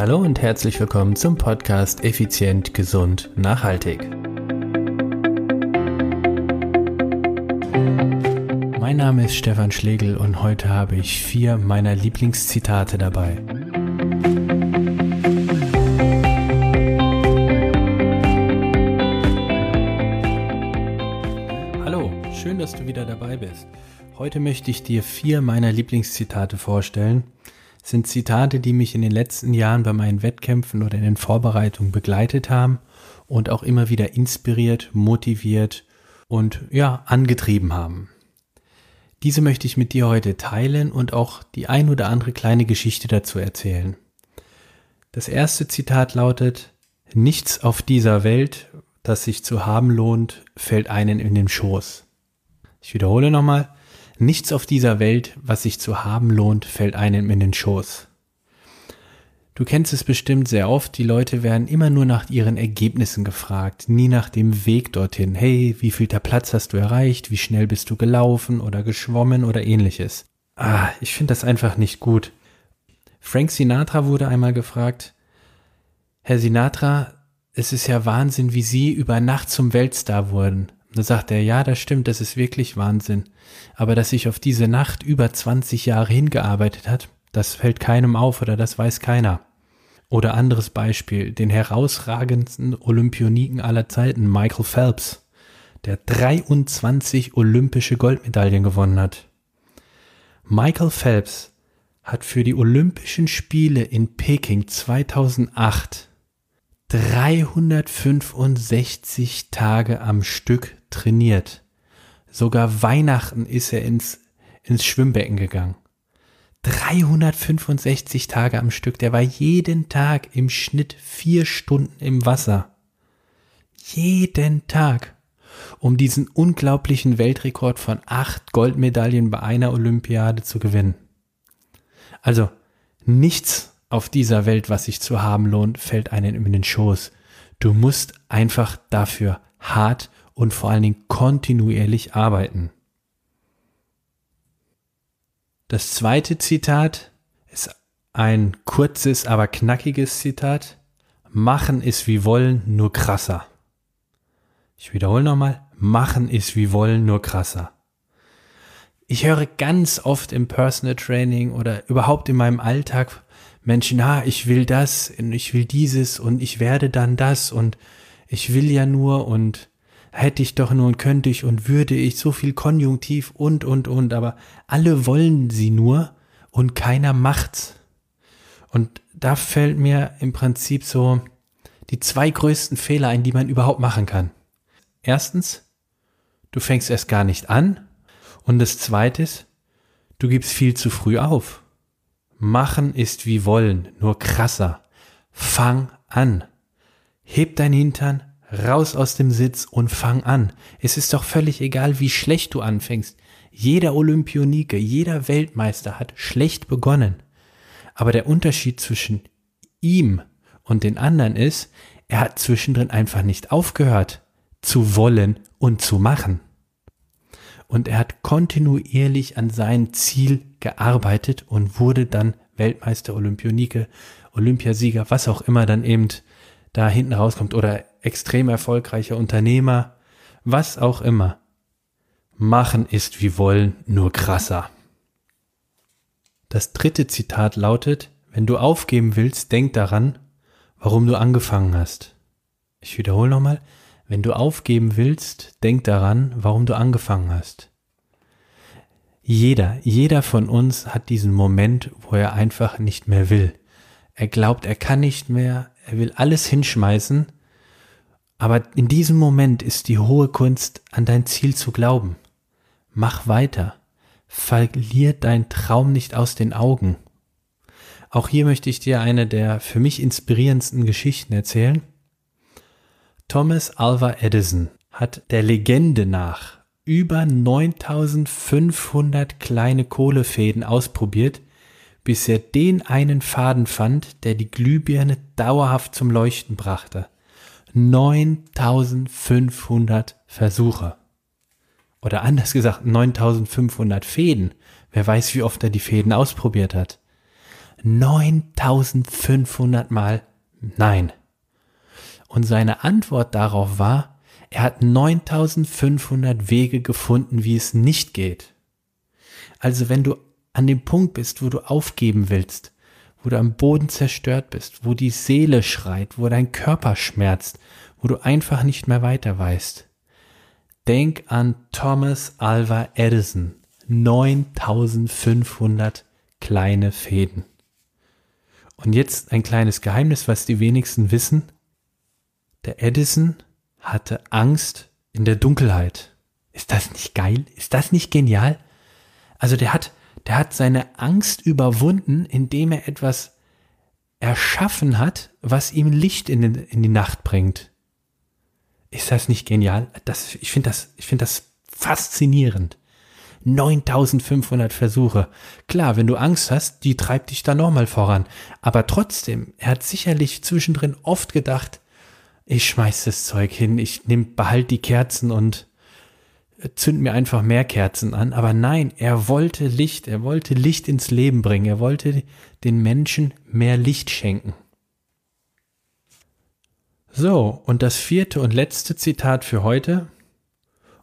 Hallo und herzlich willkommen zum Podcast Effizient, Gesund, Nachhaltig. Mein Name ist Stefan Schlegel und heute habe ich vier meiner Lieblingszitate dabei. Hallo, schön, dass du wieder dabei bist. Heute möchte ich dir vier meiner Lieblingszitate vorstellen. Sind Zitate, die mich in den letzten Jahren bei meinen Wettkämpfen oder in den Vorbereitungen begleitet haben und auch immer wieder inspiriert, motiviert und ja, angetrieben haben. Diese möchte ich mit dir heute teilen und auch die ein oder andere kleine Geschichte dazu erzählen. Das erste Zitat lautet, Nichts auf dieser Welt, das sich zu haben lohnt, fällt einen in den Schoß. Ich wiederhole nochmal, Nichts auf dieser Welt, was sich zu haben lohnt, fällt einem in den Schoß. Du kennst es bestimmt sehr oft, die Leute werden immer nur nach ihren Ergebnissen gefragt, nie nach dem Weg dorthin. Hey, wie viel der Platz hast du erreicht? Wie schnell bist du gelaufen oder geschwommen oder ähnliches? Ah, ich finde das einfach nicht gut. Frank Sinatra wurde einmal gefragt, Herr Sinatra, es ist ja Wahnsinn, wie Sie über Nacht zum Weltstar wurden. Da sagt er, ja, das stimmt, das ist wirklich Wahnsinn. Aber dass sich auf diese Nacht über 20 Jahre hingearbeitet hat, das fällt keinem auf oder das weiß keiner. Oder anderes Beispiel, den herausragendsten Olympioniken aller Zeiten, Michael Phelps, der 23 olympische Goldmedaillen gewonnen hat. Michael Phelps hat für die Olympischen Spiele in Peking 2008 365 Tage am Stück trainiert. Sogar Weihnachten ist er ins, ins Schwimmbecken gegangen. 365 Tage am Stück. Der war jeden Tag im Schnitt vier Stunden im Wasser. Jeden Tag. Um diesen unglaublichen Weltrekord von acht Goldmedaillen bei einer Olympiade zu gewinnen. Also, nichts auf dieser Welt, was sich zu haben lohnt, fällt einem in den Schoß. Du musst einfach dafür hart und vor allen Dingen kontinuierlich arbeiten. Das zweite Zitat ist ein kurzes, aber knackiges Zitat. Machen ist wie wollen, nur krasser. Ich wiederhole nochmal. Machen ist wie wollen, nur krasser. Ich höre ganz oft im Personal Training oder überhaupt in meinem Alltag Menschen, ah, ich will das und ich will dieses und ich werde dann das und ich will ja nur und hätte ich doch nur und könnte ich und würde ich so viel Konjunktiv und, und, und, aber alle wollen sie nur und keiner macht's. Und da fällt mir im Prinzip so die zwei größten Fehler ein, die man überhaupt machen kann. Erstens, du fängst erst gar nicht an. Und das zweite ist, du gibst viel zu früh auf. Machen ist wie wollen, nur krasser. Fang an. Heb dein Hintern, raus aus dem Sitz und fang an. Es ist doch völlig egal, wie schlecht du anfängst. Jeder Olympionike, jeder Weltmeister hat schlecht begonnen. Aber der Unterschied zwischen ihm und den anderen ist, er hat zwischendrin einfach nicht aufgehört zu wollen und zu machen. Und er hat kontinuierlich an sein Ziel gearbeitet und wurde dann Weltmeister, Olympionike, Olympiasieger, was auch immer dann eben da hinten rauskommt oder extrem erfolgreicher Unternehmer, was auch immer. Machen ist wie wollen, nur krasser. Das dritte Zitat lautet, wenn du aufgeben willst, denk daran, warum du angefangen hast. Ich wiederhole nochmal, wenn du aufgeben willst, denk daran, warum du angefangen hast. Jeder, jeder von uns hat diesen Moment, wo er einfach nicht mehr will. Er glaubt, er kann nicht mehr, er will alles hinschmeißen aber in diesem Moment ist die hohe Kunst, an dein Ziel zu glauben. Mach weiter. Verlier dein Traum nicht aus den Augen. Auch hier möchte ich dir eine der für mich inspirierendsten Geschichten erzählen. Thomas Alva Edison hat der Legende nach über 9500 kleine Kohlefäden ausprobiert, bis er den einen Faden fand, der die Glühbirne dauerhaft zum Leuchten brachte. 9500 Versuche. Oder anders gesagt, 9500 Fäden. Wer weiß, wie oft er die Fäden ausprobiert hat. 9500 Mal nein. Und seine Antwort darauf war, er hat 9500 Wege gefunden, wie es nicht geht. Also wenn du an dem Punkt bist, wo du aufgeben willst, wo du am Boden zerstört bist, wo die Seele schreit, wo dein Körper schmerzt, wo du einfach nicht mehr weiter weißt. Denk an Thomas Alva Edison. 9500 kleine Fäden. Und jetzt ein kleines Geheimnis, was die wenigsten wissen. Der Edison hatte Angst in der Dunkelheit. Ist das nicht geil? Ist das nicht genial? Also der hat, der hat seine Angst überwunden, indem er etwas erschaffen hat, was ihm Licht in, den, in die Nacht bringt. Ist das nicht genial? Das, ich finde das, ich das faszinierend. 9500 Versuche. Klar, wenn du Angst hast, die treibt dich da nochmal voran. Aber trotzdem, er hat sicherlich zwischendrin oft gedacht, ich schmeiß das Zeug hin, ich nehm, behalt die Kerzen und zünd mir einfach mehr Kerzen an. Aber nein, er wollte Licht, er wollte Licht ins Leben bringen, er wollte den Menschen mehr Licht schenken. So, und das vierte und letzte Zitat für heute.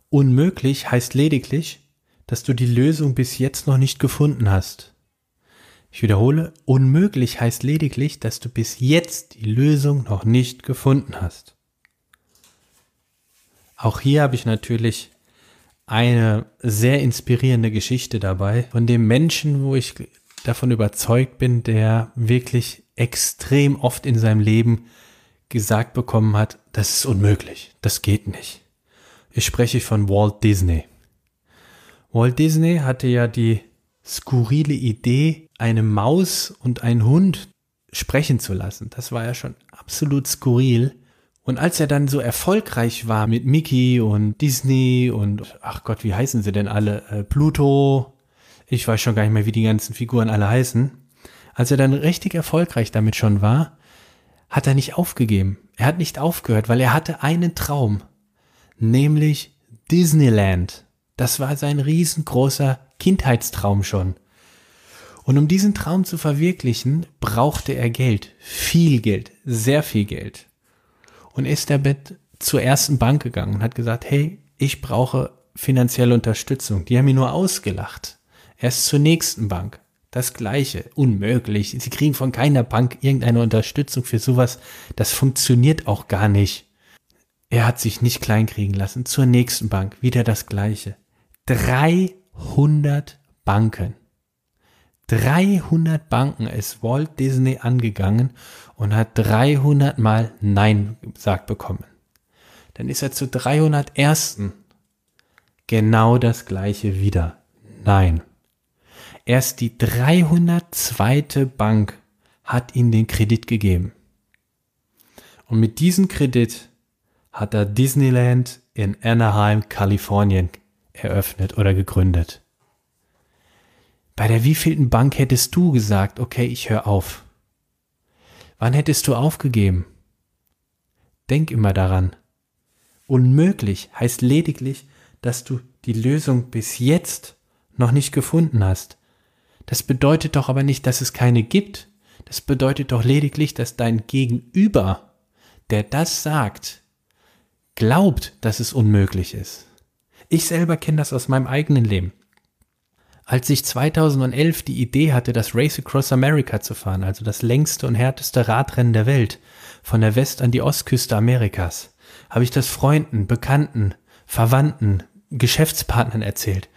Unmöglich heißt lediglich, dass du die Lösung bis jetzt noch nicht gefunden hast. Ich wiederhole, unmöglich heißt lediglich, dass du bis jetzt die Lösung noch nicht gefunden hast. Auch hier habe ich natürlich eine sehr inspirierende Geschichte dabei von dem Menschen, wo ich davon überzeugt bin, der wirklich extrem oft in seinem Leben gesagt bekommen hat, das ist unmöglich, das geht nicht. Ich spreche von Walt Disney. Walt Disney hatte ja die skurrile Idee, eine Maus und einen Hund sprechen zu lassen. Das war ja schon absolut skurril. Und als er dann so erfolgreich war mit Mickey und Disney und ach Gott, wie heißen sie denn alle? Äh, Pluto. Ich weiß schon gar nicht mehr, wie die ganzen Figuren alle heißen. Als er dann richtig erfolgreich damit schon war, hat er nicht aufgegeben. Er hat nicht aufgehört, weil er hatte einen Traum, nämlich Disneyland. Das war sein riesengroßer Kindheitstraum schon. Und um diesen Traum zu verwirklichen, brauchte er Geld. Viel Geld. Sehr viel Geld und ist damit zur ersten Bank gegangen und hat gesagt, hey, ich brauche finanzielle Unterstützung. Die haben ihn nur ausgelacht. Er ist zur nächsten Bank. Das gleiche. Unmöglich. Sie kriegen von keiner Bank irgendeine Unterstützung für sowas. Das funktioniert auch gar nicht. Er hat sich nicht kleinkriegen lassen. Zur nächsten Bank. Wieder das gleiche. 300 Banken. 300 Banken ist Walt Disney angegangen und hat 300 Mal Nein gesagt bekommen. Dann ist er zu 301. Genau das gleiche wieder. Nein. Erst die 302. Bank hat ihm den Kredit gegeben. Und mit diesem Kredit hat er Disneyland in Anaheim, Kalifornien eröffnet oder gegründet. Bei der wievielten Bank hättest du gesagt, okay, ich höre auf? Wann hättest du aufgegeben? Denk immer daran. Unmöglich heißt lediglich, dass du die Lösung bis jetzt noch nicht gefunden hast. Das bedeutet doch aber nicht, dass es keine gibt. Das bedeutet doch lediglich, dass dein Gegenüber, der das sagt, glaubt, dass es unmöglich ist. Ich selber kenne das aus meinem eigenen Leben. Als ich 2011 die Idee hatte, das Race Across America zu fahren, also das längste und härteste Radrennen der Welt, von der West- an die Ostküste Amerikas, habe ich das Freunden, Bekannten, Verwandten, Geschäftspartnern erzählt.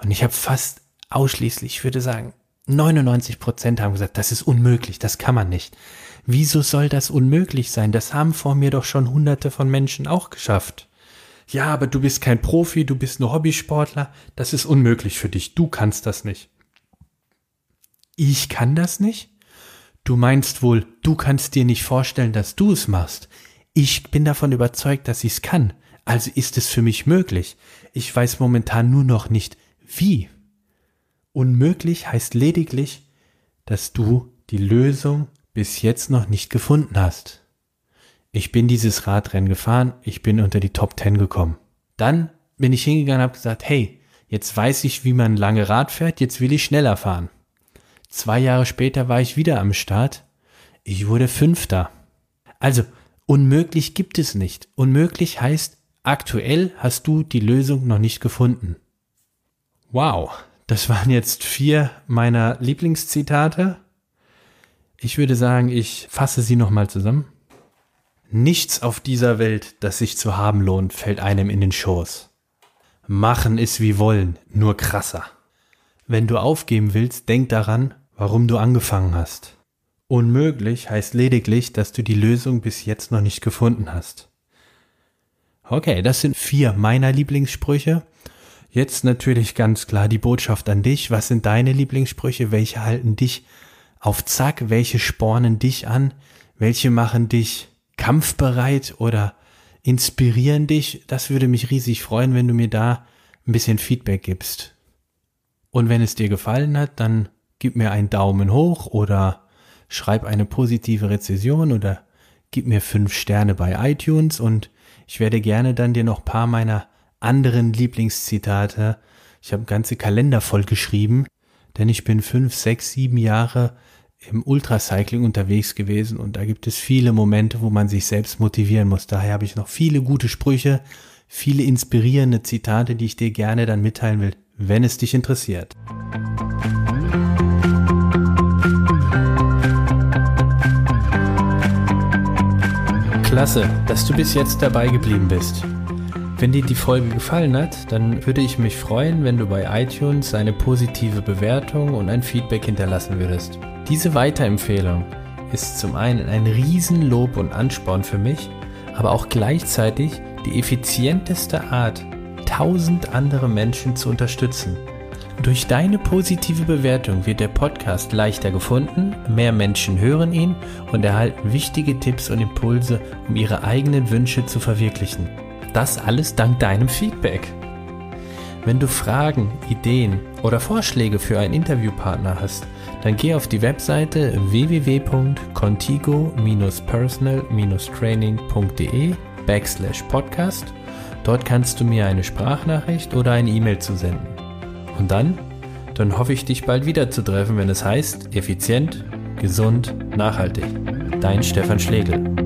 Und ich habe fast ausschließlich, ich würde sagen, 99 Prozent haben gesagt, das ist unmöglich, das kann man nicht. Wieso soll das unmöglich sein? Das haben vor mir doch schon hunderte von Menschen auch geschafft ja, aber du bist kein Profi, du bist nur Hobbysportler, das ist unmöglich für dich, du kannst das nicht. Ich kann das nicht? Du meinst wohl, du kannst dir nicht vorstellen, dass du es machst. Ich bin davon überzeugt, dass ich es kann, also ist es für mich möglich. Ich weiß momentan nur noch nicht, wie. Unmöglich heißt lediglich, dass du die Lösung bis jetzt noch nicht gefunden hast. Ich bin dieses Radrennen gefahren, ich bin unter die Top 10 gekommen. Dann bin ich hingegangen und habe gesagt, hey, jetzt weiß ich, wie man lange Rad fährt, jetzt will ich schneller fahren. Zwei Jahre später war ich wieder am Start. Ich wurde Fünfter. Also, unmöglich gibt es nicht. Unmöglich heißt, aktuell hast du die Lösung noch nicht gefunden. Wow, das waren jetzt vier meiner Lieblingszitate. Ich würde sagen, ich fasse sie nochmal zusammen. Nichts auf dieser Welt, das sich zu haben lohnt, fällt einem in den Schoß. Machen ist wie wollen, nur krasser. Wenn du aufgeben willst, denk daran, warum du angefangen hast. Unmöglich heißt lediglich, dass du die Lösung bis jetzt noch nicht gefunden hast. Okay, das sind vier meiner Lieblingssprüche. Jetzt natürlich ganz klar die Botschaft an dich. Was sind deine Lieblingssprüche? Welche halten dich auf Zack? Welche spornen dich an? Welche machen dich kampfbereit oder inspirieren dich? Das würde mich riesig freuen, wenn du mir da ein bisschen Feedback gibst. Und wenn es dir gefallen hat, dann gib mir einen Daumen hoch oder schreib eine positive Rezession oder gib mir fünf Sterne bei iTunes und ich werde gerne dann dir noch paar meiner anderen Lieblingszitate. Ich habe ganze Kalender voll geschrieben, denn ich bin fünf, sechs, sieben Jahre im Ultracycling unterwegs gewesen und da gibt es viele Momente, wo man sich selbst motivieren muss. Daher habe ich noch viele gute Sprüche, viele inspirierende Zitate, die ich dir gerne dann mitteilen will, wenn es dich interessiert. Klasse, dass du bis jetzt dabei geblieben bist. Wenn dir die Folge gefallen hat, dann würde ich mich freuen, wenn du bei iTunes eine positive Bewertung und ein Feedback hinterlassen würdest. Diese Weiterempfehlung ist zum einen ein Riesenlob und Ansporn für mich, aber auch gleichzeitig die effizienteste Art, tausend andere Menschen zu unterstützen. Durch deine positive Bewertung wird der Podcast leichter gefunden, mehr Menschen hören ihn und erhalten wichtige Tipps und Impulse, um ihre eigenen Wünsche zu verwirklichen. Das alles dank deinem Feedback. Wenn du Fragen, Ideen oder Vorschläge für einen Interviewpartner hast, dann geh auf die Webseite www.contigo-personal-training.de backslash podcast. Dort kannst du mir eine Sprachnachricht oder eine E-Mail zusenden. Und dann? Dann hoffe ich, dich bald wieder zu treffen, wenn es heißt, effizient, gesund, nachhaltig. Dein Stefan Schlegel.